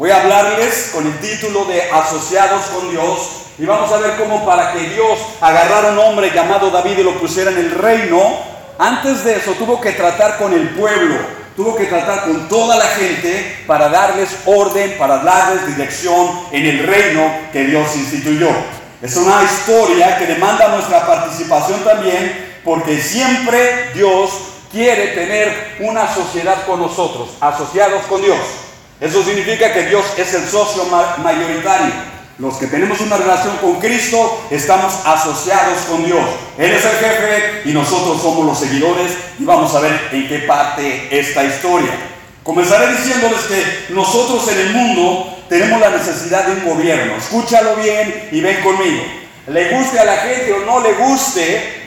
Voy a hablarles con el título de Asociados con Dios y vamos a ver cómo para que Dios agarrara un hombre llamado David y lo pusiera en el reino, antes de eso tuvo que tratar con el pueblo, tuvo que tratar con toda la gente para darles orden, para darles dirección en el reino que Dios instituyó. Es una historia que demanda nuestra participación también porque siempre Dios quiere tener una sociedad con nosotros, asociados con Dios. Eso significa que Dios es el socio mayoritario. Los que tenemos una relación con Cristo estamos asociados con Dios. Él es el jefe y nosotros somos los seguidores y vamos a ver en qué parte esta historia. Comenzaré diciéndoles que nosotros en el mundo tenemos la necesidad de un gobierno. Escúchalo bien y ven conmigo. Le guste a la gente o no le guste,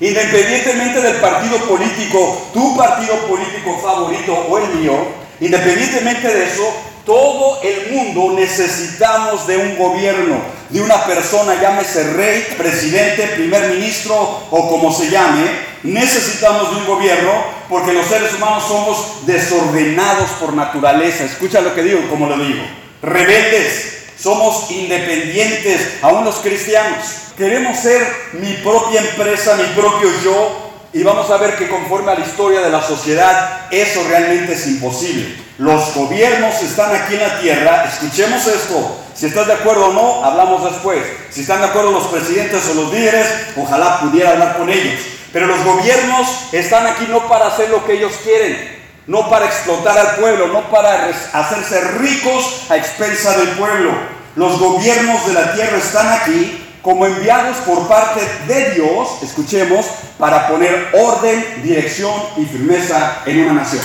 Independientemente del partido político, tu partido político favorito o el mío, independientemente de eso, todo el mundo necesitamos de un gobierno, de una persona, llámese rey, presidente, primer ministro o como se llame. Necesitamos de un gobierno porque los seres humanos somos desordenados por naturaleza. Escucha lo que digo, como lo digo. Rebeldes, somos independientes, aún los cristianos. Queremos ser mi propia empresa, mi propio yo, y vamos a ver que conforme a la historia de la sociedad, eso realmente es imposible. Los gobiernos están aquí en la tierra, escuchemos esto, si estás de acuerdo o no, hablamos después. Si están de acuerdo los presidentes o los líderes, ojalá pudiera hablar con ellos. Pero los gobiernos están aquí no para hacer lo que ellos quieren, no para explotar al pueblo, no para hacerse ricos a expensa del pueblo. Los gobiernos de la tierra están aquí como enviados por parte de Dios, escuchemos, para poner orden, dirección y firmeza en una nación.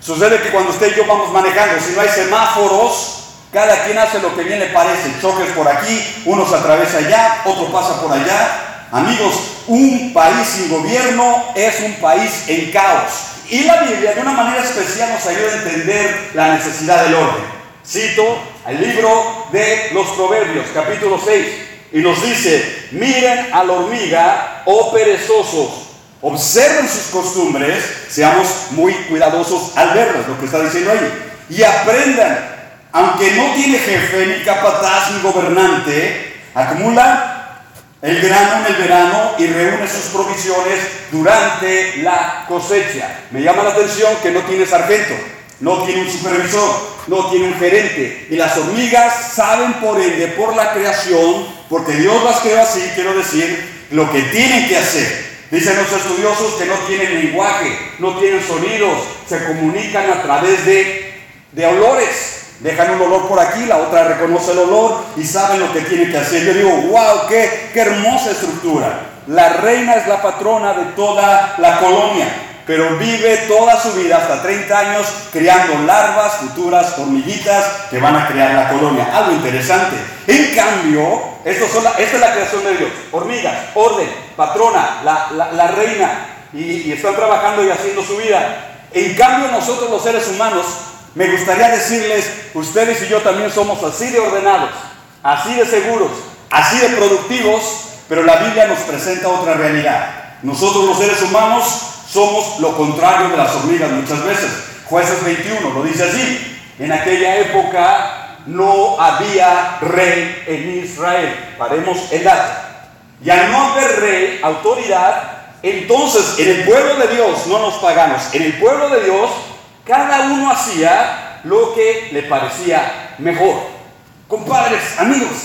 Sucede que cuando usted y yo vamos manejando, si no hay semáforos, cada quien hace lo que bien le parece. Choques por aquí, uno se atraviesa allá, otro pasa por allá. Amigos, un país sin gobierno es un país en caos. Y la Biblia de una manera especial nos ayuda a entender la necesidad del orden. Cito el libro de los Proverbios, capítulo 6, y nos dice, miren a la hormiga, oh perezosos, observen sus costumbres, seamos muy cuidadosos al verlas, lo que está diciendo ahí, y aprendan, aunque no tiene jefe, ni capataz, ni gobernante, acumula el grano en el verano y reúne sus provisiones durante la cosecha. Me llama la atención que no tiene sargento, no tiene un supervisor, no tiene un gerente. Y las hormigas saben por ende, por la creación, porque Dios las creó así, quiero decir, lo que tienen que hacer. Dicen los estudiosos que no tienen lenguaje, no tienen sonidos, se comunican a través de, de olores. Dejan un olor por aquí, la otra reconoce el olor y saben lo que tiene que hacer. Yo digo, wow, qué, qué hermosa estructura. La reina es la patrona de toda la colonia, pero vive toda su vida, hasta 30 años, criando larvas, futuras hormiguitas que van a crear la colonia. Algo interesante. En cambio, esto esta es la creación de Dios. Hormigas, orden, patrona, la, la, reina, y, y están trabajando y haciendo su vida. En cambio, nosotros los seres humanos me gustaría decirles, ustedes y yo también somos así de ordenados, así de seguros, así de productivos, pero la Biblia nos presenta otra realidad. Nosotros los seres humanos somos lo contrario de las hormigas muchas veces. Jueces 21 lo dice así. En aquella época no había rey en Israel. Paremos el dato. Y al no haber rey, autoridad, entonces en el pueblo de Dios, no nos pagamos, en el pueblo de Dios cada uno hacía lo que le parecía mejor. Compadres, amigos,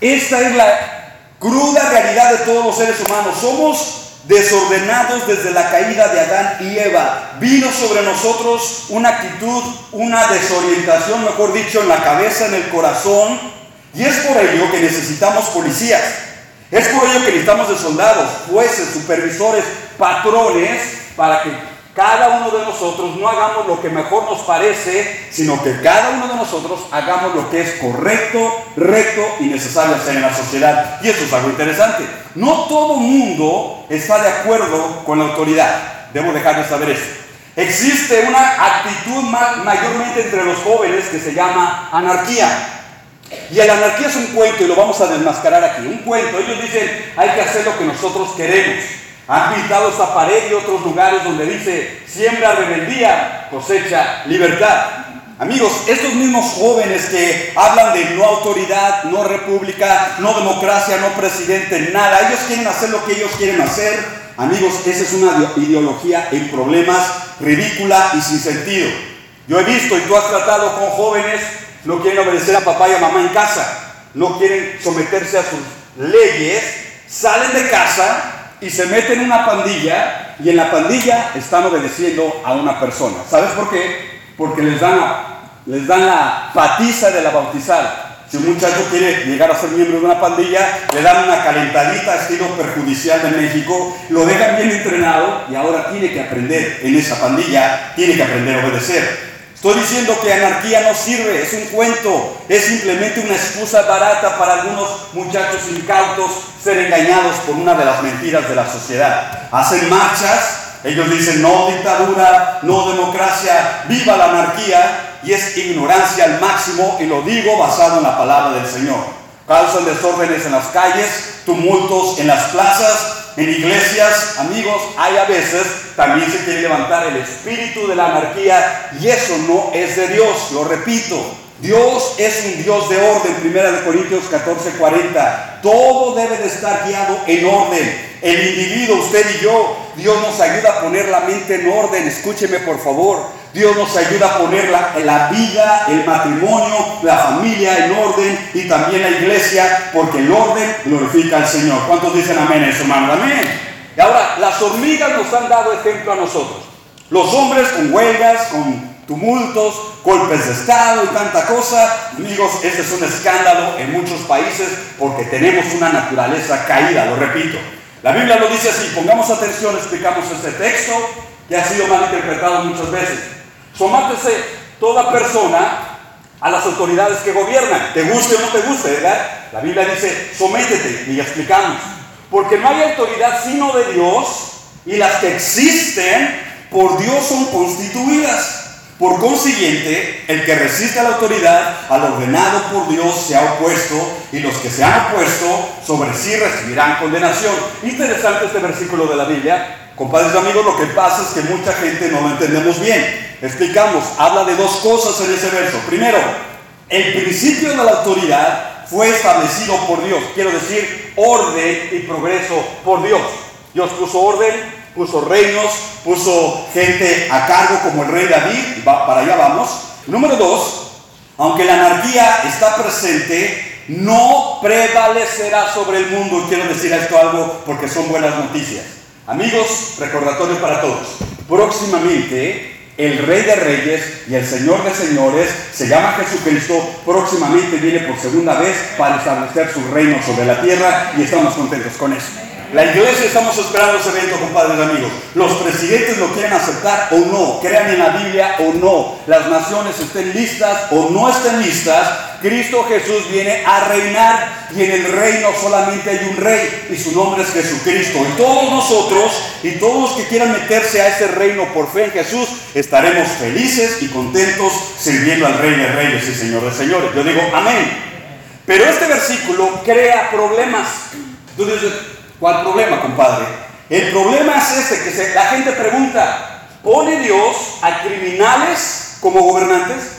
esta es la cruda realidad de todos los seres humanos. Somos desordenados desde la caída de Adán y Eva. Vino sobre nosotros una actitud, una desorientación, mejor dicho, en la cabeza, en el corazón. Y es por ello que necesitamos policías. Es por ello que necesitamos de soldados, jueces, supervisores, patrones, para que cada uno de nosotros no hagamos lo que mejor nos parece, sino que cada uno de nosotros hagamos lo que es correcto, recto y necesario hacer en la sociedad. Y eso es algo interesante. No todo mundo está de acuerdo con la autoridad. Debo dejar de saber eso. Existe una actitud mayormente entre los jóvenes que se llama anarquía. Y la anarquía es un cuento y lo vamos a desmascarar aquí. Un cuento. Ellos dicen, hay que hacer lo que nosotros queremos. Han pintado esta pared y otros lugares donde dice, siembra rebeldía, cosecha libertad. Amigos, estos mismos jóvenes que hablan de no autoridad, no república, no democracia, no presidente, nada, ellos quieren hacer lo que ellos quieren hacer. Amigos, esa es una ideología en problemas, ridícula y sin sentido. Yo he visto y tú has tratado con jóvenes, no quieren obedecer a papá y a mamá en casa, no quieren someterse a sus leyes, salen de casa y se meten en una pandilla y en la pandilla están obedeciendo a una persona. ¿Sabes por qué? porque les dan, les dan la patiza de la bautizada. Si un muchacho quiere llegar a ser miembro de una pandilla, le dan una calentadita estilo perjudicial de México, lo dejan bien entrenado y ahora tiene que aprender en esa pandilla, tiene que aprender a obedecer. Estoy diciendo que anarquía no sirve, es un cuento, es simplemente una excusa barata para algunos muchachos incautos ser engañados por una de las mentiras de la sociedad. Hacen marchas ellos dicen no dictadura, no democracia, viva la anarquía y es ignorancia al máximo y lo digo basado en la palabra del Señor. Causan desórdenes en las calles, tumultos en las plazas, en iglesias, amigos, hay a veces también se quiere levantar el espíritu de la anarquía y eso no es de Dios, lo repito. Dios es un Dios de orden, 1 Corintios 14, 40. Todo debe de estar guiado en orden. El individuo, usted y yo, Dios nos ayuda a poner la mente en orden. Escúcheme por favor. Dios nos ayuda a poner la, la vida, el matrimonio, la familia en orden y también la iglesia, porque el orden glorifica al Señor. ¿Cuántos dicen amén eso, hermano? Amén. Y ahora, las hormigas nos han dado ejemplo a nosotros. Los hombres con huelgas, con tumultos, golpes de Estado y tanta cosa. Amigos, este es un escándalo en muchos países porque tenemos una naturaleza caída, lo repito. La Biblia lo dice así, pongamos atención, explicamos este texto que ha sido mal interpretado muchas veces. Somátese toda persona a las autoridades que gobiernan, te guste o no te guste, ¿verdad? La Biblia dice, sométete, y explicamos. Porque no hay autoridad sino de Dios, y las que existen por Dios son constituidas. Por consiguiente, el que resiste a la autoridad, al ordenado por Dios, se ha opuesto, y los que se han opuesto sobre sí recibirán condenación. Interesante este versículo de la Biblia. Compadres y amigos, lo que pasa es que mucha gente no lo entendemos bien. Explicamos, habla de dos cosas en ese verso. Primero, el principio de la autoridad fue establecido por Dios. Quiero decir, orden y progreso por Dios. Dios puso orden puso reinos, puso gente a cargo como el rey David, para allá vamos. Número dos, aunque la anarquía está presente, no prevalecerá sobre el mundo. Quiero decir esto algo porque son buenas noticias. Amigos, recordatorio para todos. Próximamente el Rey de Reyes y el Señor de Señores se llama Jesucristo. Próximamente viene por segunda vez para establecer su reino sobre la tierra y estamos contentos con eso. La iglesia estamos esperando ese evento, compadres amigos. Los presidentes lo quieren aceptar o no, crean en la Biblia o no, las naciones estén listas o no estén listas. Cristo Jesús viene a reinar y en el reino solamente hay un rey y su nombre es Jesucristo. Y todos nosotros y todos los que quieran meterse a ese reino por fe en Jesús estaremos felices y contentos sirviendo al Rey de Reyes y Señor de Señores. Yo digo amén. Pero este versículo crea problemas. Dices, ¿Cuál problema, compadre? El problema es este, que la gente pregunta, ¿pone Dios a criminales como gobernantes?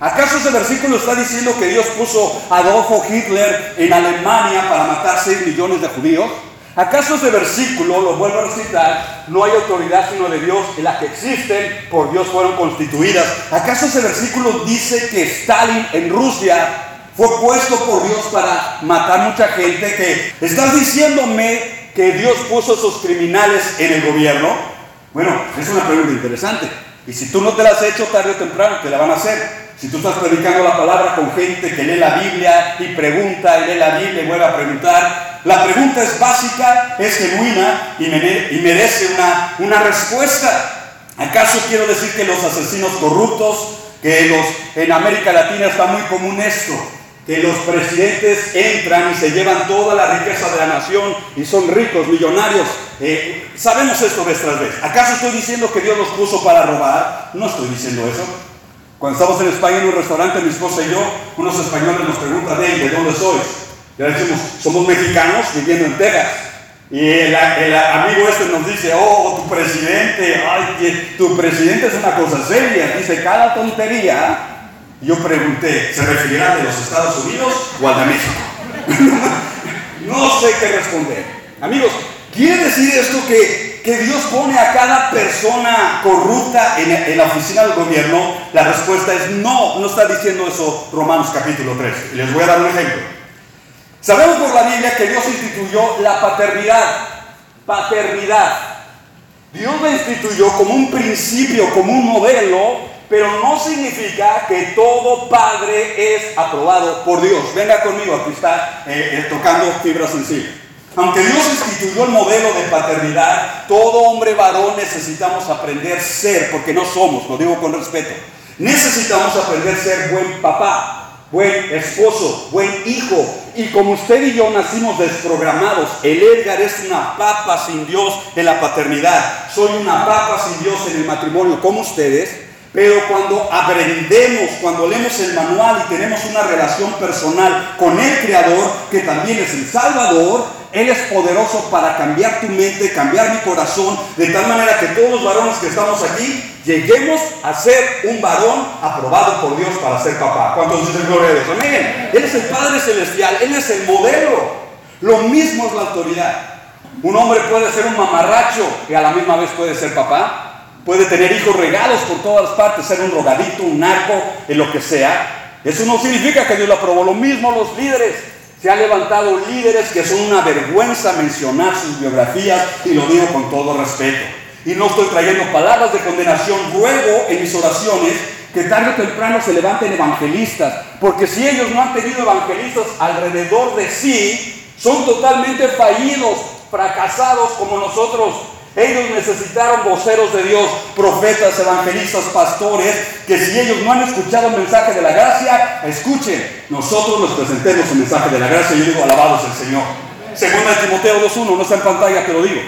¿Acaso ese versículo está diciendo que Dios puso a Adolfo Hitler en Alemania para matar 6 millones de judíos? ¿Acaso ese versículo, lo vuelvo a recitar, no hay autoridad sino de Dios y las que existen por Dios fueron constituidas? ¿Acaso ese versículo dice que Stalin en Rusia fue puesto por Dios para matar mucha gente, que estás diciéndome que Dios puso esos criminales en el gobierno. Bueno, es una pregunta interesante. Y si tú no te la has hecho tarde o temprano, te la van a hacer. Si tú estás predicando la palabra con gente que lee la Biblia y pregunta y lee la Biblia y vuelve a preguntar, la pregunta es básica, es genuina y, merece una, una respuesta. ¿Acaso quiero decir que los asesinos corruptos, que los en América Latina está muy común esto? Que los presidentes entran y se llevan toda la riqueza de la nación y son ricos, millonarios. Eh, sabemos esto vez tras vez. ¿Acaso estoy diciendo que Dios los puso para robar? No estoy diciendo eso. Cuando estamos en España en un restaurante, mi esposa y yo, unos españoles nos preguntan, ¿de dónde sois? Ya decimos, somos mexicanos viviendo en Texas. Y el, amigo este nos dice, oh, tu presidente, ay, tu presidente es una cosa seria. Dice, cada tontería Yo pregunté, ¿se referirá de los Estados Unidos o al de México? no sé qué responder. Amigos, ¿quiere decir esto que, que Dios pone a cada persona corrupta en, la oficina del gobierno? La respuesta es no, no está diciendo eso Romanos capítulo 3. Y les voy a dar un ejemplo. Sabemos por la Biblia que Dios instituyó la paternidad. Paternidad. Dios la instituyó como un principio, como un modelo pero no significa que todo padre es aprobado por Dios. Venga conmigo, aquí está eh, eh, tocando fibra sensible. Aunque Dios instituyó el modelo de paternidad, todo hombre varón necesitamos aprender ser, porque no somos, lo digo con respeto. Necesitamos aprender ser buen papá, buen esposo, buen hijo. Y como usted y yo nacimos desprogramados, el Edgar es una papa sin Dios en la paternidad. Soy una papa sin Dios en el matrimonio, como ustedes. Pero cuando aprendemos, cuando leemos el manual y tenemos una relación personal con el Creador, que también es el Salvador, Él es poderoso para cambiar tu mente, cambiar mi corazón, de tal manera que todos los varones que estamos aquí lleguemos a ser un varón aprobado por Dios para ser papá. ¿Cuántos dicen gloria a Dios? Amén. Él es el Padre Celestial, Él es el modelo. Lo mismo es la autoridad. Un hombre puede ser un mamarracho y a la misma vez puede ser papá. Puede tener hijos regados por todas partes, ser un drogadito, un narco, en lo que sea. Eso no significa que Dios lo aprobó. Lo mismo los líderes. Se han levantado líderes que son una vergüenza mencionar sus biografías y lo digo con todo respeto. Y no estoy trayendo palabras de condenación. Ruego en mis oraciones que tarde o temprano se levanten evangelistas. Porque si ellos no han tenido evangelistas alrededor de sí, son totalmente fallidos, fracasados como nosotros. Ellos necesitaron voceros de Dios, profetas, evangelistas, pastores, que si ellos no han escuchado el mensaje de la gracia, escuchen. Nosotros nos presentemos el mensaje de la gracia y yo digo, alabados el Señor. Segunda Timoteo 2.1, no está en pantalla, te lo digo.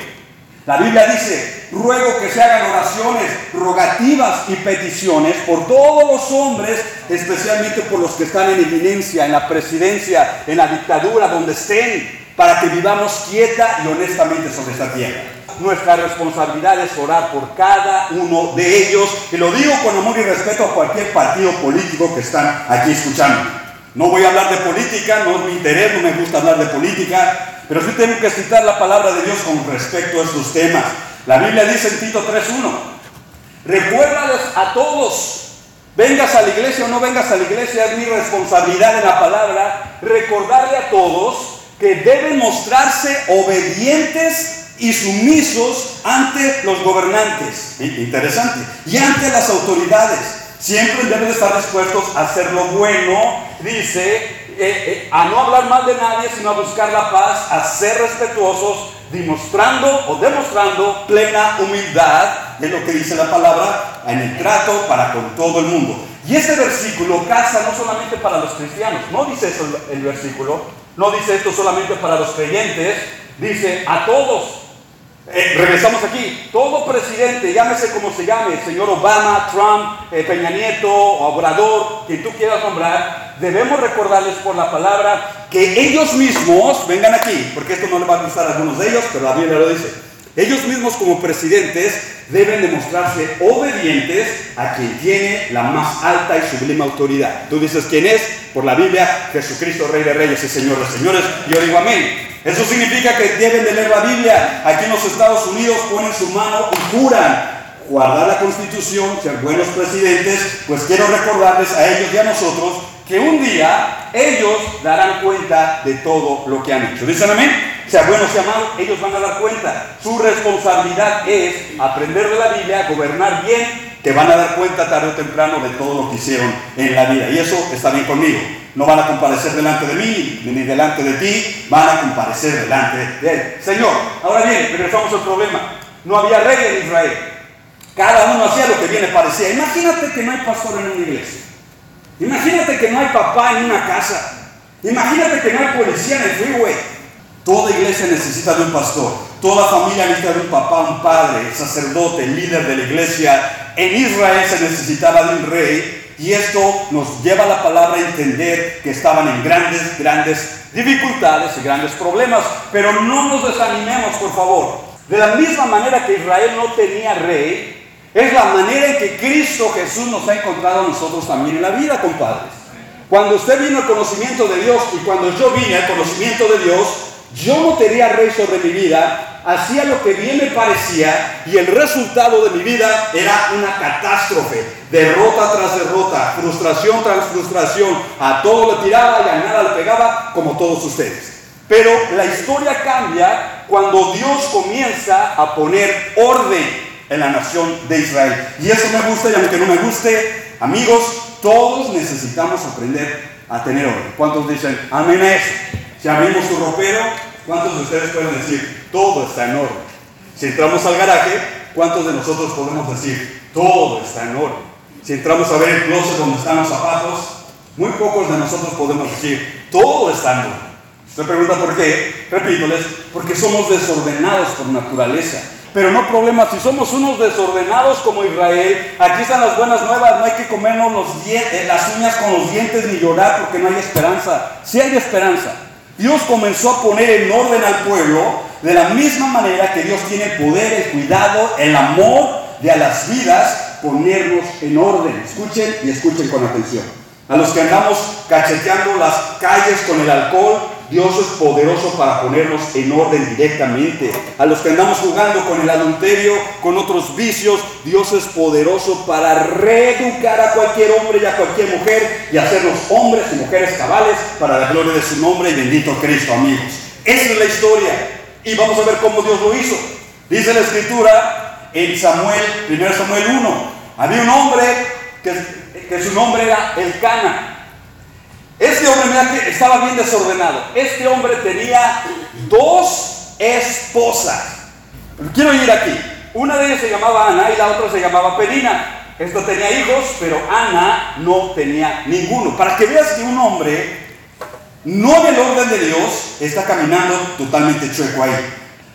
La Biblia dice, ruego que se hagan oraciones, rogativas y peticiones por todos los hombres, especialmente por los que están en eminencia, en la presidencia, en la dictadura, donde estén, para que vivamos quieta y honestamente sobre esta tierra. Nuestra responsabilidad es orar por cada uno de ellos, y lo digo con amor y respeto a cualquier partido político que están aquí escuchando. No voy a hablar de política, no es mi interés, no me gusta hablar de política, pero sí tengo que citar la palabra de Dios con respecto a estos temas. La Biblia dice en Tito 3.1, recuérdales a todos, vengas a la iglesia o no vengas a la iglesia, es mi responsabilidad en la palabra, recordarle a todos que deben mostrarse obedientes y sumisos ante los gobernantes. Interesante. Y ante las autoridades. Siempre deben estar dispuestos a hacer lo bueno, dice, eh, eh, a no hablar mal de nadie, sino a buscar la paz, a ser respetuosos, demostrando o demostrando plena humildad, es lo que dice la palabra, en el trato para con todo el mundo. Y este versículo casa no solamente para los cristianos, no dice eso el versículo, no dice esto solamente para los creyentes, dice a todos. Eh, regresamos aquí. Todo presidente, llámese como se llame, señor Obama, Trump, eh, Peña Nieto, Obrador, quien tú quieras nombrar, debemos recordarles por la palabra que ellos mismos, vengan aquí, porque esto no le va a gustar a algunos de ellos, pero la Biblia lo dice. Ellos mismos como presidentes deben demostrarse obedientes a quien tiene la más alta y sublime autoridad. Tú dices quién es, por la Biblia, Jesucristo, Rey de Reyes y Señor de Señores. Yo digo amén. Eso significa que deben de leer la Biblia. Aquí en los Estados Unidos ponen su mano y juran guardar la constitución, ser buenos presidentes, pues quiero recordarles a ellos y a nosotros que un día ellos darán cuenta de todo lo que han hecho. ¿Dicen amén? Sea bueno, sea malo, ellos van a dar cuenta. Su responsabilidad es aprender de la Biblia, gobernar bien, que van a dar cuenta tarde o temprano de todo lo que hicieron en la vida. Y eso está bien conmigo. No van a comparecer delante de mí ni delante de ti, van a comparecer delante de él. Señor, ahora bien, regresamos al problema. No había rey en Israel. Cada uno hacía lo que bien le parecía. Imagínate que no hay pastor en una iglesia. Imagínate que no hay papá en una casa. Imagínate que no hay policía en el freeway. Toda iglesia necesita de un pastor. Toda familia necesita de un papá, un padre, sacerdote, líder de la iglesia. En Israel se necesitaba de un rey. Y esto nos lleva a la palabra a entender que estaban en grandes, grandes dificultades y grandes problemas. Pero no nos desanimemos, por favor. De la misma manera que Israel no tenía rey, Es la manera en que Cristo Jesús nos ha encontrado a nosotros también en la vida, compadres. Cuando usted vino al conocimiento de Dios y cuando yo vine al conocimiento de Dios, yo no tenía rey sobre mi vida, hacía lo que bien me parecía y el resultado de mi vida era una catástrofe, derrota tras derrota, frustración tras frustración, a todo le tiraba y a nada le pegaba, como todos ustedes. Pero la historia cambia cuando Dios comienza a poner orden en la nación de Israel. Y eso me gusta y aunque no me guste, amigos, todos necesitamos aprender a tener orden. ¿Cuántos dicen amén a eso? Si abrimos su ropero, ¿cuántos de ustedes pueden decir todo está en orden? Si entramos al garaje, ¿cuántos de nosotros podemos decir todo está en orden? Si entramos a ver el closet donde están los zapatos, muy pocos de nosotros podemos decir todo está en orden. Usted pregunta por qué, repítoles, porque somos desordenados por naturaleza. Pero no problema, si somos unos desordenados como Israel, aquí están las buenas nuevas, no hay que comernos eh, las uñas con los dientes ni llorar porque no hay esperanza. Sí hay esperanza. Dios comenzó a poner en orden al pueblo de la misma manera que Dios tiene poder, el cuidado, el amor de a las vidas, ponernos en orden. Escuchen y escuchen con atención. A los que andamos cacheteando las calles con el alcohol, Dios es poderoso para ponernos en orden directamente. A los que andamos jugando con el adulterio, con otros vicios, Dios es poderoso para reeducar a cualquier hombre y a cualquier mujer y hacernos hombres y mujeres cabales para la gloria de su nombre y bendito Cristo, amigos. Esa es la historia. Y vamos a ver cómo Dios lo hizo. Dice la escritura en Samuel, 1 Samuel 1. Había un hombre que, que su nombre era Elcana este hombre, mira estaba bien desordenado. Este hombre tenía dos esposas. quiero ir aquí. Una de ellas se llamaba Ana y la otra se llamaba Perina. Esto tenía hijos, pero Ana no tenía ninguno. Para que veas que un hombre, no en el orden de Dios, está caminando totalmente chueco ahí.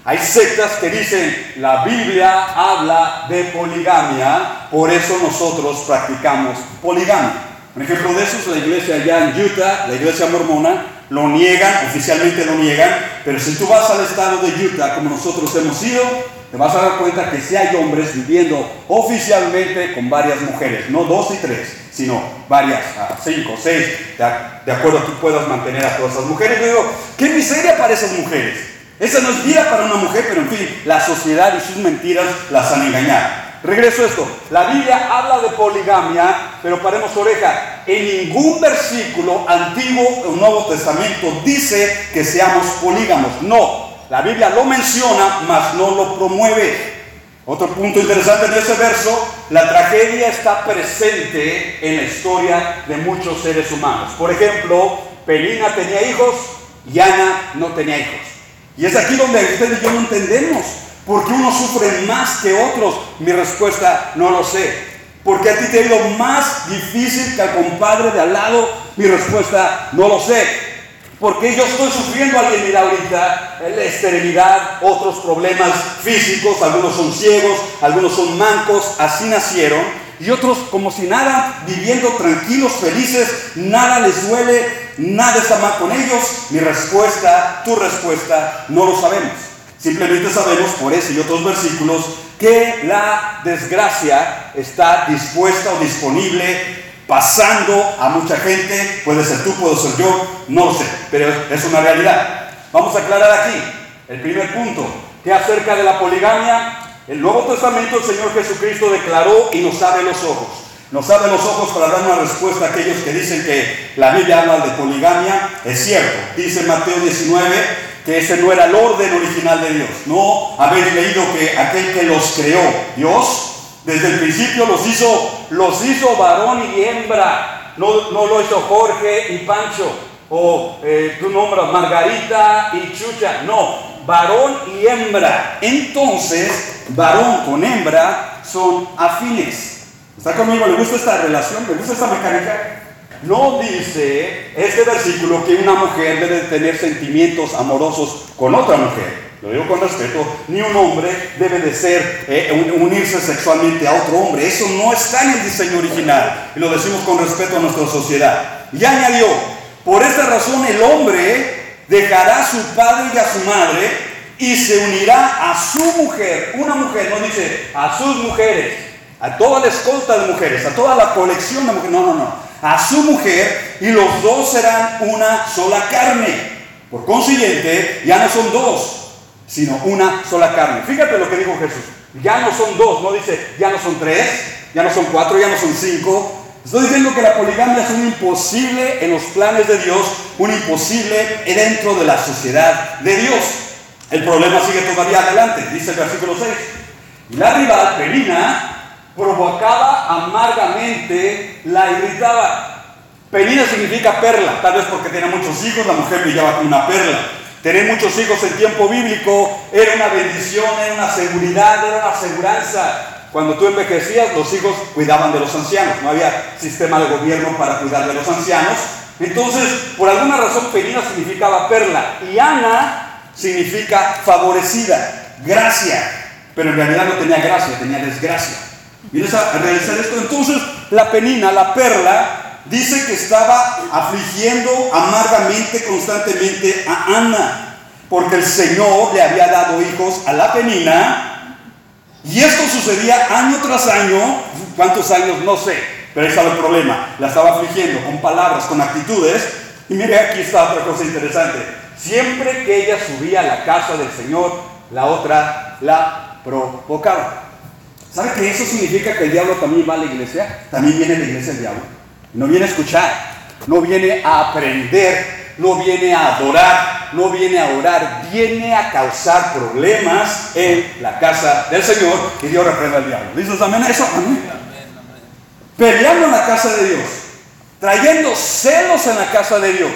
Hay sectas que dicen, la Biblia habla de poligamia, por eso nosotros practicamos poligamia. Un ejemplo de eso es la iglesia allá en Utah, la iglesia mormona, lo niegan, oficialmente lo niegan, pero si tú vas al estado de Utah, como nosotros hemos ido, te vas a dar cuenta que sí hay hombres viviendo oficialmente con varias mujeres, no dos y tres, sino varias, cinco, seis, de, acuerdo a que puedas mantener a todas esas mujeres. Yo digo, qué miseria para esas mujeres. Esa no es vida para una mujer, pero en fin, la sociedad y sus mentiras las han engañado. Regreso a esto. La Biblia habla de poligamia, pero paremos oreja. En ningún versículo antiguo o Nuevo Testamento dice que seamos polígamos. No. La Biblia lo menciona, mas no lo promueve. Otro punto interesante en ese verso, la tragedia está presente en la historia de muchos seres humanos. Por ejemplo, Pelina tenía hijos y Ana no tenía hijos. Y es aquí donde ustedes y yo no entendemos. ¿Por qué unos sufren más que otros? Mi respuesta, no lo sé. ¿Por qué a ti te ha ido más difícil que al compadre de al lado? Mi respuesta, no lo sé. Porque yo estoy sufriendo, alguien mira ahorita, la esterilidad, otros problemas físicos, algunos son ciegos, algunos son mancos, así nacieron. Y otros como si nada, viviendo tranquilos, felices, nada les duele, nada está mal con ellos. Mi respuesta, tu respuesta, no lo sabemos. Simplemente sabemos por ese y otros versículos que la desgracia está dispuesta o disponible pasando a mucha gente, puede ser tú, puedo ser yo, no sé, pero es una realidad. Vamos a aclarar aquí el primer punto, que acerca de la poligamia, el Nuevo Testamento el Señor Jesucristo declaró y nos abre los ojos. Nos abre los ojos para dar una respuesta a aquellos que dicen que la Biblia habla de poligamia. Es cierto, dice Mateo 19, que ese no era el orden original de Dios. No habéis leído que aquel que los creó, Dios, desde el principio los hizo, los hizo varón y hembra. No, no lo hizo Jorge y Pancho, o eh, tu nombre Margarita y Chucha. No, varón y hembra. Entonces, varón con hembra son afines. ¿Está conmigo? ¿Le gusta esta relación? ¿Le gusta esta mecánica? No dice este versículo que una mujer debe tener sentimientos amorosos con otra mujer. Lo digo con respeto. Ni un hombre debe de ser, eh, unirse sexualmente a otro hombre. Eso no está en el diseño original. Y lo decimos con respeto a nuestra sociedad. Y añadió, por esta razón el hombre dejará a su padre y a su madre y se unirá a su mujer. Una mujer, no dice a sus mujeres a toda la escolta de mujeres, a toda la colección de mujeres. No, no, no. A su mujer y los dos serán una sola carne. Por consiguiente, ya no son dos, sino una sola carne. Fíjate lo que dijo Jesús. Ya no son dos, no dice ya no son tres, ya no son cuatro, ya no son cinco. Estoy diciendo que la poligamia es un imposible en los planes de Dios, un imposible dentro de la sociedad de Dios. El problema sigue todavía adelante, dice el versículo 6. Y la rival, Penina, provocaba amargamente, la irritaba. Penina significa perla, tal vez porque tenía muchos hijos, la mujer brillaba como una perla. Tener muchos hijos en tiempo bíblico era una bendición, era una seguridad, era una aseguranza. Cuando tú envejecías, los hijos cuidaban de los ancianos. No había sistema de gobierno para cuidar de los ancianos. Entonces, por alguna razón, Penina significaba perla y Ana significa favorecida, gracia. Pero en realidad no tenía gracia, tenía desgracia. ¿Vienes a realizar esto? Entonces, la penina, la perla, dice que estaba afligiendo amargamente, constantemente a Ana, porque el Señor le había dado hijos a la penina, y esto sucedía año tras año, ¿cuántos años? No sé, pero ahí estaba el problema, la estaba afligiendo con palabras, con actitudes, y mire, aquí está otra cosa interesante, siempre que ella subía a la casa del Señor, la otra la provocaba. ¿Sabe que eso significa que el diablo también va a la iglesia? También viene a la iglesia el diablo. No viene a escuchar, no viene a aprender, no viene a adorar, no viene a orar, viene a causar problemas en la casa del Señor y Dios reprenda al diablo. ¿Dices amén a eso? Amén. Peleando en la casa de Dios, trayendo celos en la casa de Dios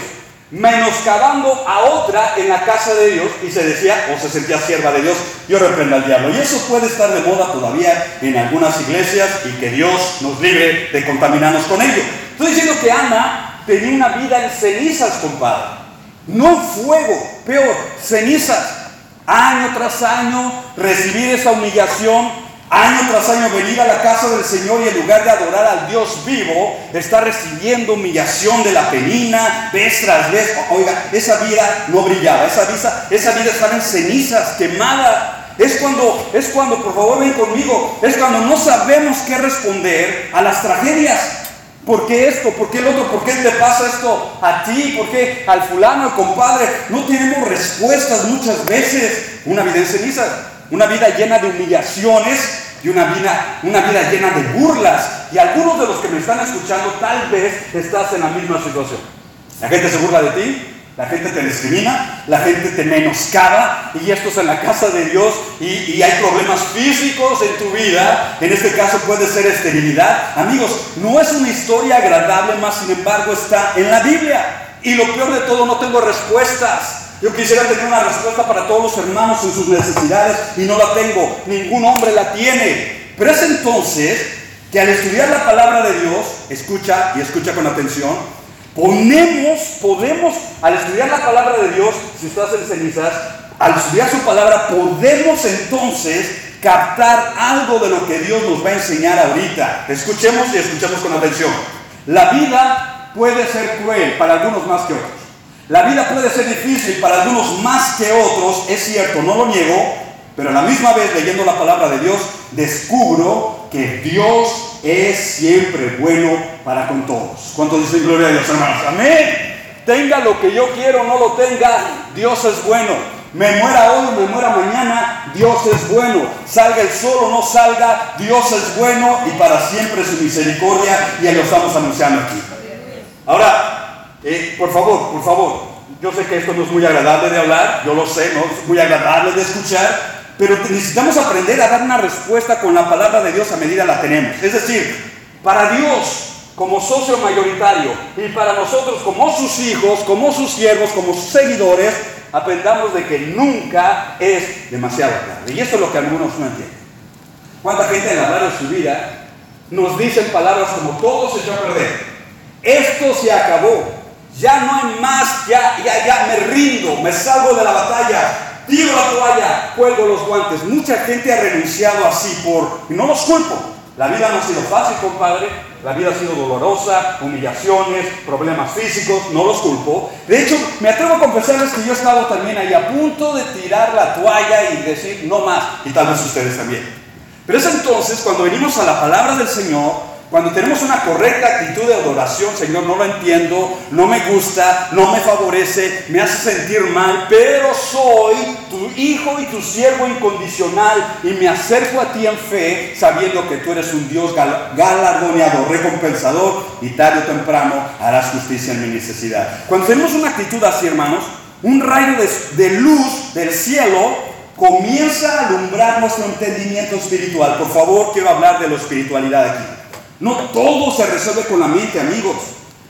menoscabando a otra en la casa de Dios y se decía o se sentía sierva de Dios, yo reprendo al diablo. Y eso puede estar de moda todavía en algunas iglesias y que Dios nos libre de contaminarnos con ello. Estoy diciendo que Ana tenía una vida en cenizas, compadre. No fuego, peor, cenizas. Año tras año recibir esa humillación, año tras año venir a la casa del Señor y en lugar de adorar al Dios vivo, está recibiendo humillación de la penina, vez tras vez. Oiga, esa vida no brillaba, esa vida, esa vida estaba en cenizas, quemada. Es cuando, es cuando, por favor ven conmigo, es cuando no sabemos qué responder a las tragedias. ¿Por qué esto? ¿Por qué el otro? ¿Por qué le pasa esto a ti? ¿Por qué al fulano, al compadre? No tenemos respuestas muchas veces. Una vida en cenizas, una vida llena de humillaciones, y una vida, una vida llena de burlas. Y algunos de los que me están escuchando tal vez estás en la misma situación. La gente se burla de ti, la gente te discrimina, la gente te menoscaba y esto es en la casa de Dios y, y, hay problemas físicos en tu vida. En este caso puede ser esterilidad. Amigos, no es una historia agradable, más sin embargo está en la Biblia. Y lo peor de todo, no tengo respuestas. Yo quisiera tener una respuesta para todos los hermanos en sus necesidades y no la tengo. Ningún hombre la tiene. Pero es entonces que al estudiar la palabra de Dios, escucha y escucha con atención, ponemos, podemos, al estudiar la palabra de Dios, si estás en cenizas, al estudiar su palabra, podemos entonces captar algo de lo que Dios nos va a enseñar ahorita. Escuchemos y escuchemos con atención. La vida puede ser cruel para algunos más que otros. La vida puede ser difícil para algunos más que otros, es cierto, no lo niego, pero a la misma vez leyendo la palabra de Dios, descubro que Dios es siempre bueno para con todos. ¿Cuántos dicen gloria a Dios, hermanos? Amén. Tenga lo que yo quiero no lo tenga, Dios es bueno. Me muera hoy, me muera mañana, Dios es bueno. Salga el sol o no salga, Dios es bueno y para siempre su misericordia. Y lo estamos anunciando aquí. Ahora, eh, por favor, por favor, yo sé que esto no es muy agradable de hablar, yo lo sé, no es muy agradable de escuchar, pero necesitamos aprender a dar una respuesta con la palabra de Dios a medida la tenemos. Es decir, para Dios como socio mayoritario y para nosotros como sus hijos, como sus siervos, como sus seguidores, aprendamos de que nunca es demasiado tarde. Y eso es lo que algunos no entienden. ¿Cuánta gente en la hablar de su vida nos dicen palabras como todo se echó a perder? Esto se acabó ya no hay más, ya, ya, ya me rindo, me salgo de la batalla, tiro la toalla, cuelgo los guantes. Mucha gente ha renunciado así por, y no los culpo. La vida no ha sido fácil, compadre. La vida ha sido dolorosa, humillaciones, problemas físicos, no los culpo. De hecho, me atrevo a confesarles que yo he estado también ahí a punto de tirar la toalla y decir no más, y tal vez ustedes también. Pero es entonces cuando venimos a la palabra del Señor cuando tenemos una correcta actitud de adoración, Señor, no lo entiendo, no me gusta, no me favorece, me hace sentir mal, pero soy tu hijo y tu siervo incondicional y me acerco a ti en fe, sabiendo que tú eres un Dios galardoneado, recompensador y tarde o temprano harás justicia en mi necesidad. Cuando tenemos una actitud así, hermanos, un rayo de, de luz del cielo comienza a alumbrar nuestro entendimiento espiritual. Por favor, quiero hablar de la espiritualidad aquí. No todo se resuelve con la mente, amigos.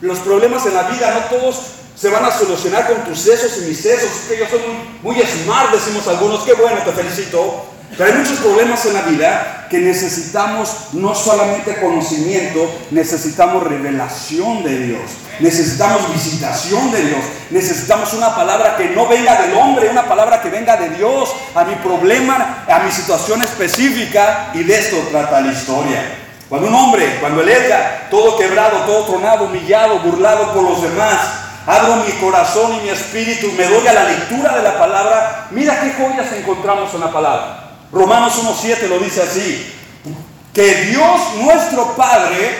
Los problemas en la vida no todos se van a solucionar con tus sesos y mis sesos. que yo soy muy, muy smart, decimos algunos. Qué bueno, te felicito. Pero hay muchos problemas en la vida que necesitamos no solamente conocimiento, necesitamos revelación de Dios, necesitamos visitación de Dios, necesitamos una palabra que no venga del hombre, una palabra que venga de Dios a mi problema, a mi situación específica y de esto trata la historia. Cuando un hombre, cuando el Edgar, todo quebrado, todo tronado, humillado, burlado por los demás, abro mi corazón y mi espíritu, me doy a la lectura de la palabra, mira qué joyas encontramos en la palabra. Romanos 1.7 lo dice así, que Dios nuestro Padre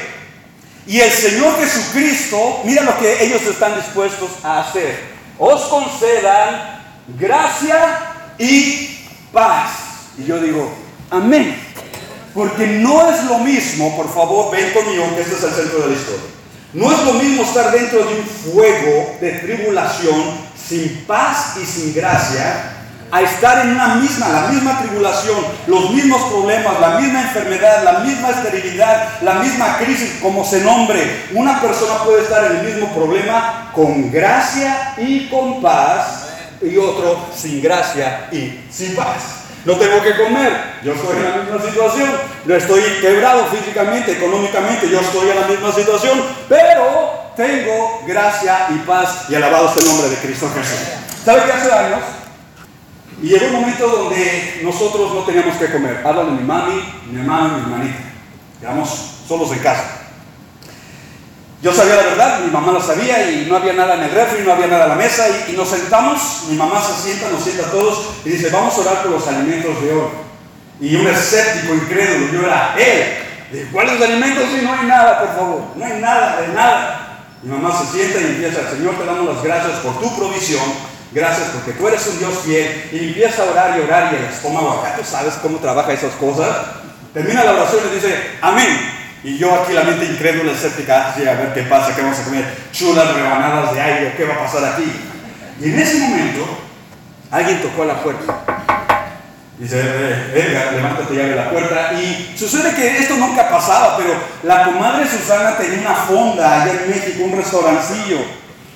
y el Señor Jesucristo, mira lo que ellos están dispuestos a hacer, os concedan gracia y paz. Y yo digo, amén. Porque no es lo mismo, por favor, ven conmigo, que este es el centro de la historia. No es lo mismo estar dentro de un fuego de tribulación sin paz y sin gracia a estar en una misma, la misma tribulación, los mismos problemas, la misma enfermedad, la misma esterilidad, la misma crisis, como se nombre. Una persona puede estar en el mismo problema con gracia y con paz y otro sin gracia y sin paz no tengo que comer, yo estoy en la misma situación, no estoy quebrado físicamente, económicamente, yo estoy en la misma situación, pero tengo gracia y paz y alabado sea el nombre de Cristo Jesús. ¿Sabe qué hace años? Y llegó un momento donde nosotros no teníamos que comer. Habla de mi mami, mi hermano y mi hermanita. Quedamos solos en casa. Yo sabía la verdad, mi mamá lo sabía y no había nada en el refri, no había nada en la mesa y, nos sentamos, mi mamá se sienta, nos sienta a todos y dice, vamos a orar por los alimentos de hoy. Y un escéptico, incrédulo, yo era él. ¿cuáles alimentos? Sí, no hay nada, por favor, no hay nada, de nada. Mi mamá se sienta y empieza, Señor, te damos las gracias por tu provisión, gracias porque tú eres un Dios fiel, y empieza a orar y orar y el estómago acá, tú sabes cómo trabaja esas cosas. Termina la oración y dice, amén. Y yo aquí la mente incrédula, escéptica, a ver qué pasa, qué vamos a comer, chulas rebanadas de aire, qué va a pasar aquí. Y en ese momento, alguien tocó la puerta. Dice, Edgar, levántate y abre la puerta. Y sucede que esto nunca pasaba, pero la comadre Susana tenía una fonda allá en México, un restaurancillo.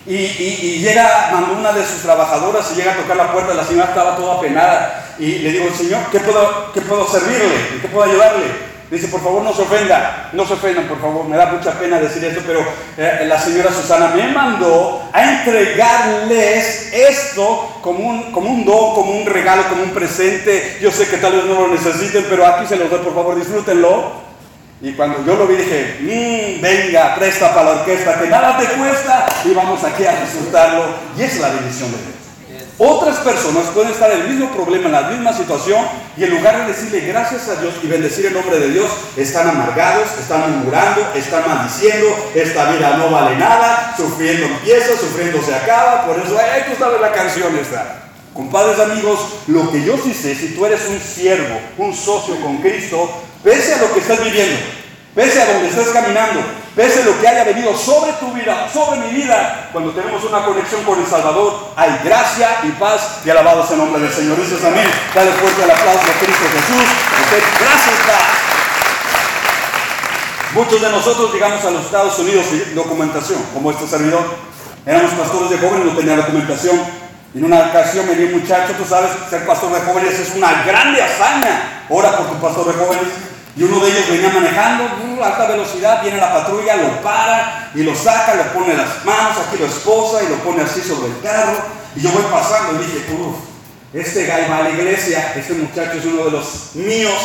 Y, y, llega, mandó una de sus trabajadoras y llega a tocar la puerta, la señora estaba toda penada. Y le digo, Señor, ¿qué puedo, qué puedo servirle? ¿Qué puedo ayudarle? Dice, por favor, no se ofenda, no se ofendan, por favor, me da mucha pena decir esto, pero eh, la señora Susana me mandó a entregarles esto como un, como un don, como un regalo, como un presente. Yo sé que tal vez no lo necesiten, pero aquí se los doy, por favor, disfrútenlo. Y cuando yo lo vi dije, mmm, venga, presta para la orquesta, que nada te cuesta y vamos aquí a disfrutarlo. Y es la bendición de Dios. Otras personas pueden estar en el mismo problema, en la misma situación, y en lugar de decirle gracias a Dios y bendecir el nombre de Dios, están amargados, están murmurando, están maldiciendo, esta vida no vale nada, sufriendo empieza, sufriendo se acaba, por eso, eh, tú sabes la canción esta. Compadres amigos, lo que yo sí sé, si tú eres un siervo, un socio con Cristo, pese a lo que estás viviendo, pese a donde estás caminando, pese lo que haya venido sobre tu vida, sobre mi vida, cuando tenemos una conexión con el Salvador, hay gracia y paz y alabado sea el nombre del Señor. Dices amén. Dale fuerte el aplauso a Cristo Jesús. gracias, Muchos de nosotros llegamos a los Estados Unidos sin documentación, como este servidor. Éramos pastores de jóvenes, no tenía documentación. En una ocasión me un muchacho, tú sabes, ser pastor de jóvenes es una grande hazaña. Ora por tu pastor de jóvenes. Y uno de ellos venía manejando uh, alta velocidad, viene la patrulla, lo para y lo saca, le pone las manos, aquí lo esposa y lo pone así sobre el carro. Y yo voy pasando y dije, uff, este gay va a la iglesia, este muchacho es uno de los míos.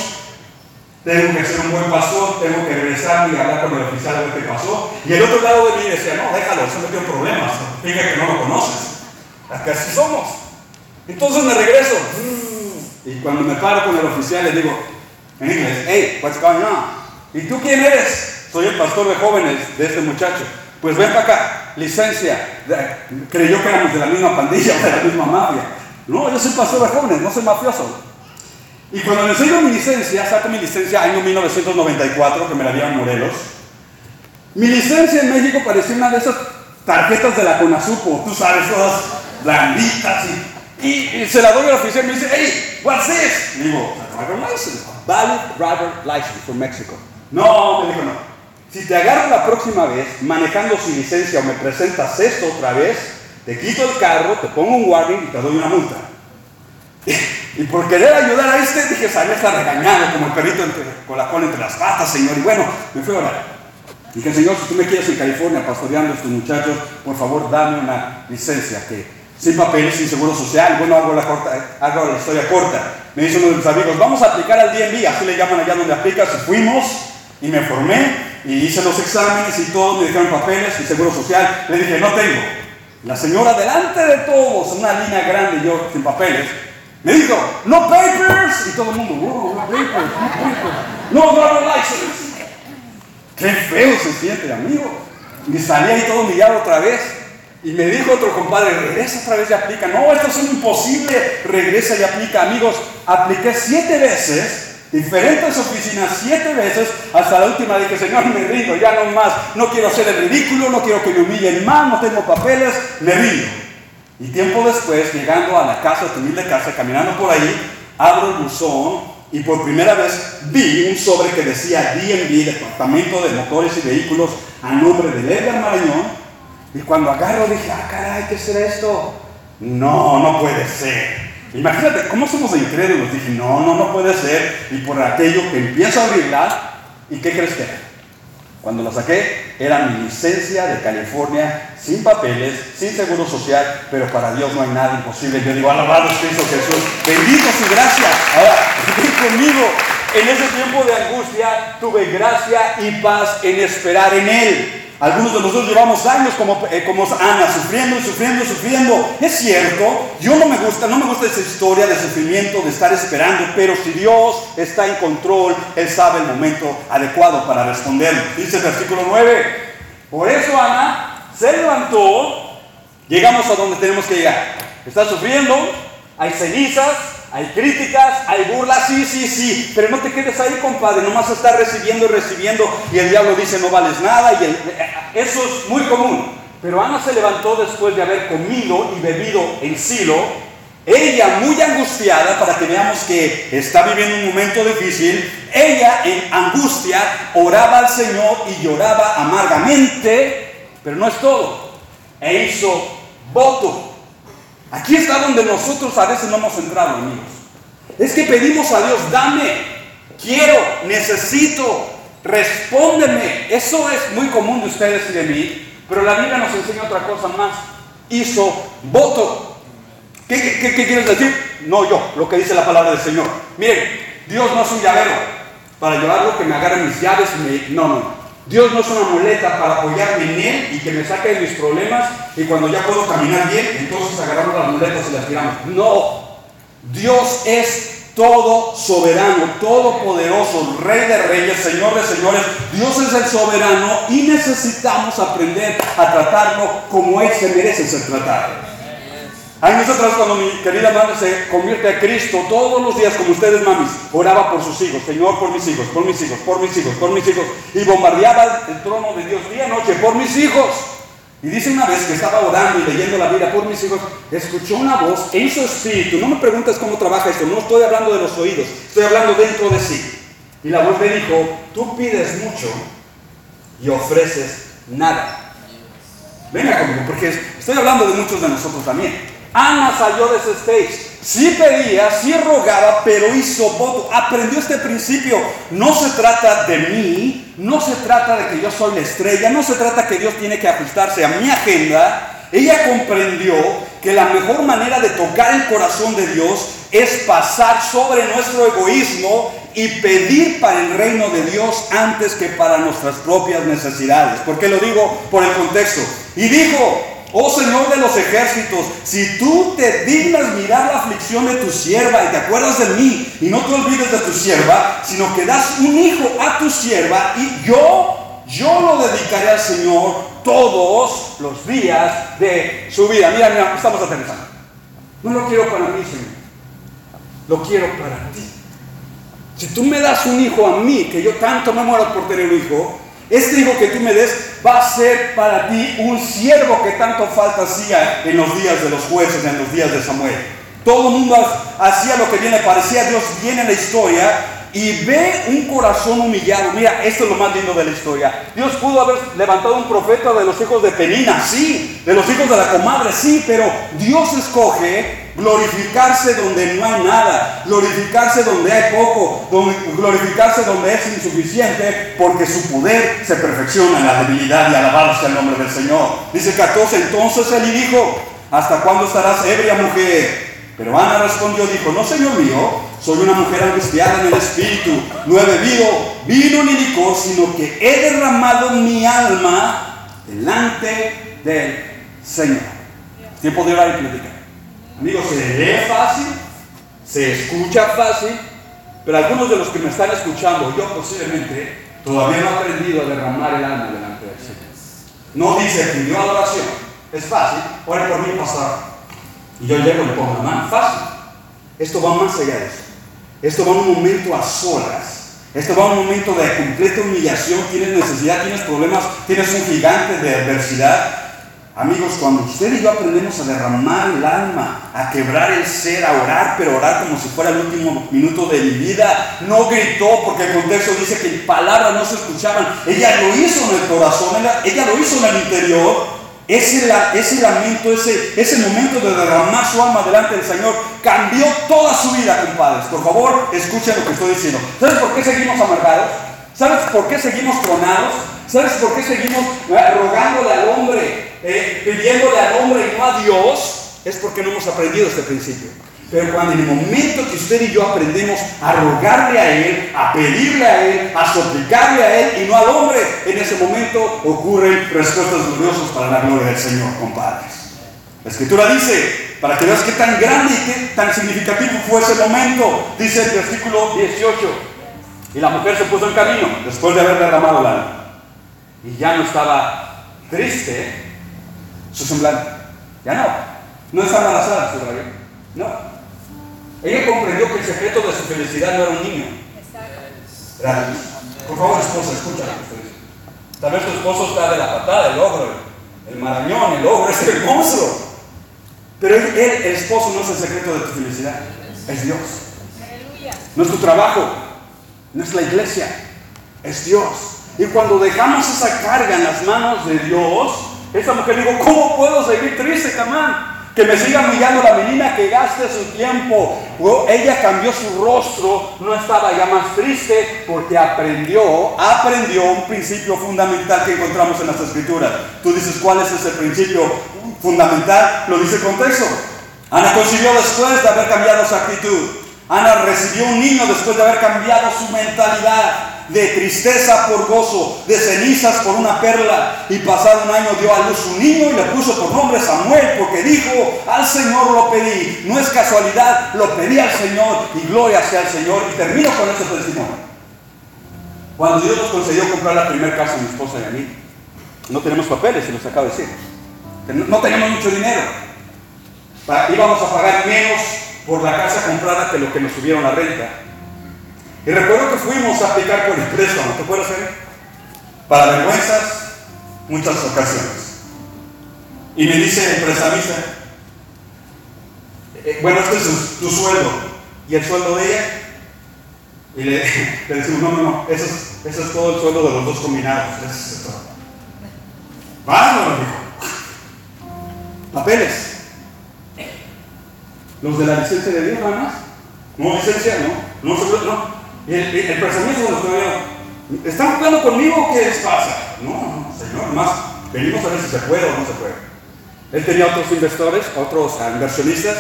Tengo que ser un buen pastor, tengo que regresar y hablar con el oficial de ver qué pasó. Y el otro lado de mí decía, no, déjalo, eso no tiene problemas, fíjate que no lo conoces. Acá así somos. Entonces me regreso. Y cuando me paro con el oficial le digo, En inglés, hey, what's going on? ¿Y tú quién eres? Soy el pastor de jóvenes de este muchacho. Pues ven para acá, licencia. Creyó que éramos de la misma pandilla de la misma mafia. No, yo soy pastor de jóvenes, no soy mafioso. Y cuando le enseño mi licencia, saco mi licencia año 1994, que me la dieron Morelos. Mi licencia en México parecía una de esas tarjetas de la CONASUPO, tú sabes, todas blanditas. Y, y, se la doy al oficial y me dice, hey, what's this? Le digo, driver license, valid driver license for Mexico. No, me dijo, no. Si te agarro la próxima vez manejando sin licencia o me presentas esto otra vez, te quito el carro, te pongo un warning y te doy una multa. Y por querer ayudar a este, dije, salí hasta regañado, como el perrito con la cola entre las patas, Señor. Y bueno, me fui a orar. Dije, Señor, si tú me quieres en California pastoreando a estos muchachos, por favor, dame una licencia que sin papeles, sin seguro social. Bueno, hago la historia corta. Me dice uno de mis amigos, vamos a aplicar al DMV, así le llaman allá donde aplicas. Y fuimos y me formé y hice los exámenes y todo, me dijeron papeles y seguro social. Le dije, no tengo. La señora delante de todos, una línea grande, yo sin papeles, me dijo, no papers. Y todo el mundo, no papers, no papers. No driver license. Qué feo se siente, amigo. Y salí ahí todo humillado otra vez. Y me dijo otro compadre, regresa otra vez y aplica. No, esto es imposible. Regresa y aplica. Amigos, apliqué siete veces, diferentes oficinas, siete veces, hasta la última dije, Señor, me rindo, ya no más. No quiero hacer el ridículo, no quiero que me humillen más, no tengo papeles, me rindo. Y tiempo después, llegando a la casa, a humilde casa, caminando por ahí, abro el buzón y por primera vez vi un sobre que decía DMV, Departamento de Motores y Vehículos, a nombre de Edgar Marañón. Y cuando agarro dije, ah, caray, ¿qué será esto? No, no puede ser. Imagínate, ¿cómo somos incrédulos? Dije, no, no, no puede ser. Y por aquello que empiezo a abrirla, ¿y qué crees que era? Cuando la saqué, era mi licencia de California, sin papeles, sin seguro social, pero para Dios no hay nada imposible. Yo digo, alabado es Cristo Jesús, bendito su gracia. Ahora, ven conmigo, en ese tiempo de angustia tuve gracia y paz en esperar en Él. Algunos de nosotros llevamos años como, eh, como Ana, sufriendo y sufriendo y sufriendo. Es cierto, yo no me gusta, no me gusta esa historia de sufrimiento, de estar esperando, pero si Dios está en control, Él sabe el momento adecuado para responder. Dice el versículo 9. Por eso Ana se levantó, llegamos a donde tenemos que llegar. Está sufriendo, hay cenizas, hay críticas, hay burlas, sí, sí, sí, pero no te quedes ahí, compadre, nomás estás recibiendo y recibiendo y el diablo dice no vales nada y eso es muy común. Pero Ana se levantó después de haber comido y bebido en Silo, ella muy angustiada, para que veamos que está viviendo un momento difícil, ella en angustia oraba al Señor y lloraba amargamente, pero no es todo, e hizo voto Aquí está donde nosotros a veces no hemos entrado, amigos. Es que pedimos a Dios, dame, quiero, necesito, respóndeme. Eso es muy común de ustedes y de mí, pero la Biblia nos enseña otra cosa más. Hizo voto. ¿Qué, qué, quieres decir? No yo, lo que dice la palabra del Señor. Miren, Dios no es un llavero para llevarlo que me agarre mis llaves y me... No, no, Dios no es una muleta para apoyarme en Él y que me saque de mis problemas y cuando ya puedo caminar bien, entonces agarramos las muletas y las tiramos. No, Dios es todo soberano, todopoderoso, Rey de reyes, Señor de señores. Dios es el soberano y necesitamos aprender a tratarlo como Él se merece ser tratado. Hay nosotras cuando mi querida madre se convierte a Cristo todos los días, como ustedes mamis, oraba por sus hijos, Señor, por mis hijos, por mis hijos, por mis hijos, por mis hijos, y bombardeaba el trono de Dios día y noche por mis hijos. Y dice una vez que estaba orando y leyendo la Biblia por mis hijos, escuchó una voz en su espíritu. No me preguntes cómo trabaja esto, no estoy hablando de los oídos, estoy hablando dentro de sí. Y la voz le dijo, tú pides mucho y ofreces nada. Venga conmigo, porque estoy hablando de muchos de nosotros también. Ana salió de ese stage. Sí pedía, sí rogaba, pero hizo voto. Aprendió este principio. No se trata de mí, no se trata de que yo soy la estrella, no se trata que Dios tiene que ajustarse a mi agenda. Ella comprendió que la mejor manera de tocar el corazón de Dios es pasar sobre nuestro egoísmo y pedir para el reino de Dios antes que para nuestras propias necesidades. ¿Por qué lo digo? Por el contexto. Y dijo, oh Señor de los ejércitos, si tú te dignas mirar la aflicción de tu sierva y te acuerdas de mí y no te olvides de tu sierva, sino que das un hijo a tu sierva y yo, yo lo dedicaré al Señor todos los días de su vida. Mira, mira, estamos aterrizando. No lo quiero para mí, Señor. Lo quiero para ti. Si tú me das un hijo a mí, que yo tanto me muero por tener un hijo, este hijo que tú me des va a ser para ti un siervo que tanto falta hacía en los días de los jueces, en los días de Samuel. Todo el mundo hacía lo que viene, parecía Dios viene en la historia y ve un corazón humillado. Mira, esto es lo más lindo de la historia. Dios pudo haber levantado un profeta de los hijos de Penina, sí, de los hijos de la comadre, sí, pero Dios escoge glorificarse donde no hay nada, glorificarse donde hay poco, glorificarse donde es insuficiente, porque su poder se perfecciona en la debilidad y alabado sea el nombre del Señor. Dice 14, entonces él dijo, ¿hasta cuándo estarás ebria mujer? Pero Ana respondió, dijo, no señor mío, soy una mujer angustiada en el espíritu, no he bebido vino ni licor, sino que he derramado mi alma delante del Señor. Tiempo de orar y platicar. Amigos, se lee fácil, se escucha fácil, pero algunos de los que me están escuchando, yo posiblemente, todavía no he aprendido a derramar el alma delante del Señor. No dice, pidió adoración. Es fácil, ore por mí, pastor. Y yo llego y le pongo la mano. Fácil. Esto va más allá de eso. Esto va un momento a solas. Esto va a un momento de completa humillación. Tienes necesidad, tienes problemas, tienes un gigante de adversidad. Amigos, cuando usted y yo aprendemos a derramar el alma, a quebrar el ser, a orar, pero orar como si fuera el último minuto de mi vida, no gritó porque el contexto dice que palabras no se escuchaban. Ella lo hizo en el corazón, ella, lo hizo en el interior. Ese, ese lamento, ese, ese momento de derramar su alma delante del Señor cambió toda su vida, compadres. Por favor, escuchen lo que estoy diciendo. ¿Sabes por qué seguimos amargados? ¿Sabes por qué seguimos tronados? ¿Sabes por qué seguimos eh, rogándole al hombre eh, pidiéndole al hombre y no a Dios, es porque no hemos aprendido este principio. Pero cuando en el momento que usted y yo aprendemos a rogarle a Él, a pedirle a Él, a suplicarle a Él y no al hombre, en ese momento ocurren respuestas gloriosas para la gloria del Señor, compadres. La escritura dice, para que veas qué tan grande y qué tan significativo fue ese momento, dice el versículo 18, y la mujer se puso en camino después de haber derramado el alma. Y ya no estaba triste, su semblante. Ya no. No está embarazada, su No. Ella comprendió que el secreto de su felicidad no era un niño. Por favor, esposa, escucha Tal vez tu esposo está de la patada, el ogro, el marañón, el ogro, es el monstruo. Pero él, el esposo, no es el secreto de tu felicidad. Es Dios. No es tu trabajo. No es la iglesia. Es Dios. Y cuando dejamos esa carga en las manos de Dios, esa mujer dijo, ¿cómo puedo seguir triste, Camán? Que me siga humillando la menina, que gaste su tiempo. ella cambió su rostro, no estaba ya más triste porque aprendió, aprendió un principio fundamental que encontramos en las escrituras. Tú dices, ¿cuál es ese principio fundamental? Lo dice el contexto. Ana concibió después de haber cambiado su actitud. Ana recibió un niño después de haber cambiado su mentalidad de tristeza por gozo, de cenizas por una perla, y pasado un año dio a luz un niño y le puso por nombre Samuel, porque dijo, al Señor lo pedí, no es casualidad, lo pedí al Señor y gloria sea al Señor. Y termino con ese testimonio. Cuando Dios nos concedió comprar la primera casa a mi esposa y a mí, no tenemos papeles, se los acabo de decir. No tenemos mucho dinero. Íbamos a pagar menos por la casa comprada que lo que nos subieron la renta. Y recuerdo que fuimos a aplicar por el préstamo, ¿te acuerdas, hacer? Para vergüenzas, muchas ocasiones. Y me dice el prestamista, eh, bueno, este es tu, sueldo. ¿Y el sueldo de ella? Y le, decimos, no, no, no, ese es, todo el sueldo de los dos combinados. Ese es. Vamos, dijo. Papeles. Los de la licencia de Dios, nada más. No licencia, no. No, no. Y el, el de los ¿están jugando conmigo qué les pasa? No, no, señor, más venimos a ver si se puede o no se puede. Él tenía otros inversores, otros inversionistas,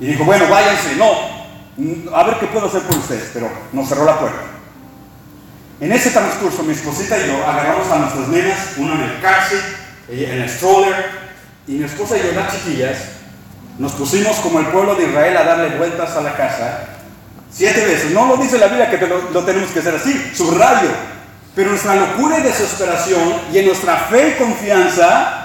y dijo, bueno, váyanse, no, a ver qué puedo hacer por ustedes, pero nos cerró la puerta. En ese transcurso, mi esposita y yo agarramos a nuestras nenas, una en el cárcel, en el stroller, y mi esposa y yo, las chiquillas, nos pusimos como el pueblo de Israel a darle vueltas a la casa siete veces. No lo dice la Biblia que lo, tenemos que hacer así, subrayo. Pero nuestra locura y desesperación y en nuestra fe y confianza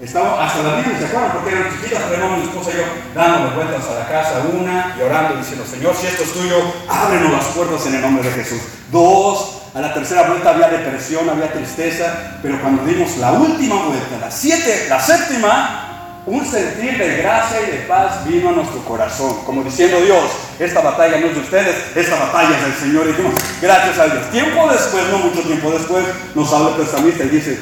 estaba hasta la Biblia, ¿se acuerdan? Porque eran chiquitas, pero mi esposa y yo dándole vueltas a la casa, una, y orando, diciendo, Señor, si esto es tuyo, ábrenos las puertas en el nombre de Jesús. Dos, a la tercera vuelta había depresión, había tristeza, pero cuando dimos la última vuelta, la siete, la séptima, un sentir de gracia y de paz vino a nuestro corazón, como diciendo Dios, esta batalla no es de ustedes, esta batalla es del Señor. Y dijimos, gracias a Dios. Tiempo después, no mucho tiempo después, nos habla el prestamista y dice,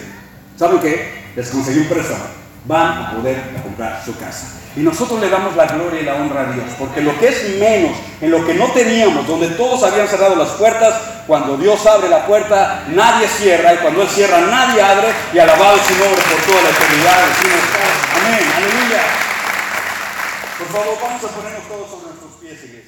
¿saben qué? Les conseguí un préstamo. Van a poder comprar su casa. Y nosotros le damos la gloria y la honra a Dios, porque lo que es menos, en lo que no teníamos, donde todos habían cerrado las puertas, cuando Dios abre la puerta, nadie cierra, y cuando Él cierra, nadie abre, y alabado su nombre por toda la eternidad. Decimos, amén, aleluya. Por favor, vamos a ponernos todos sobre nuestros pies, iglesia.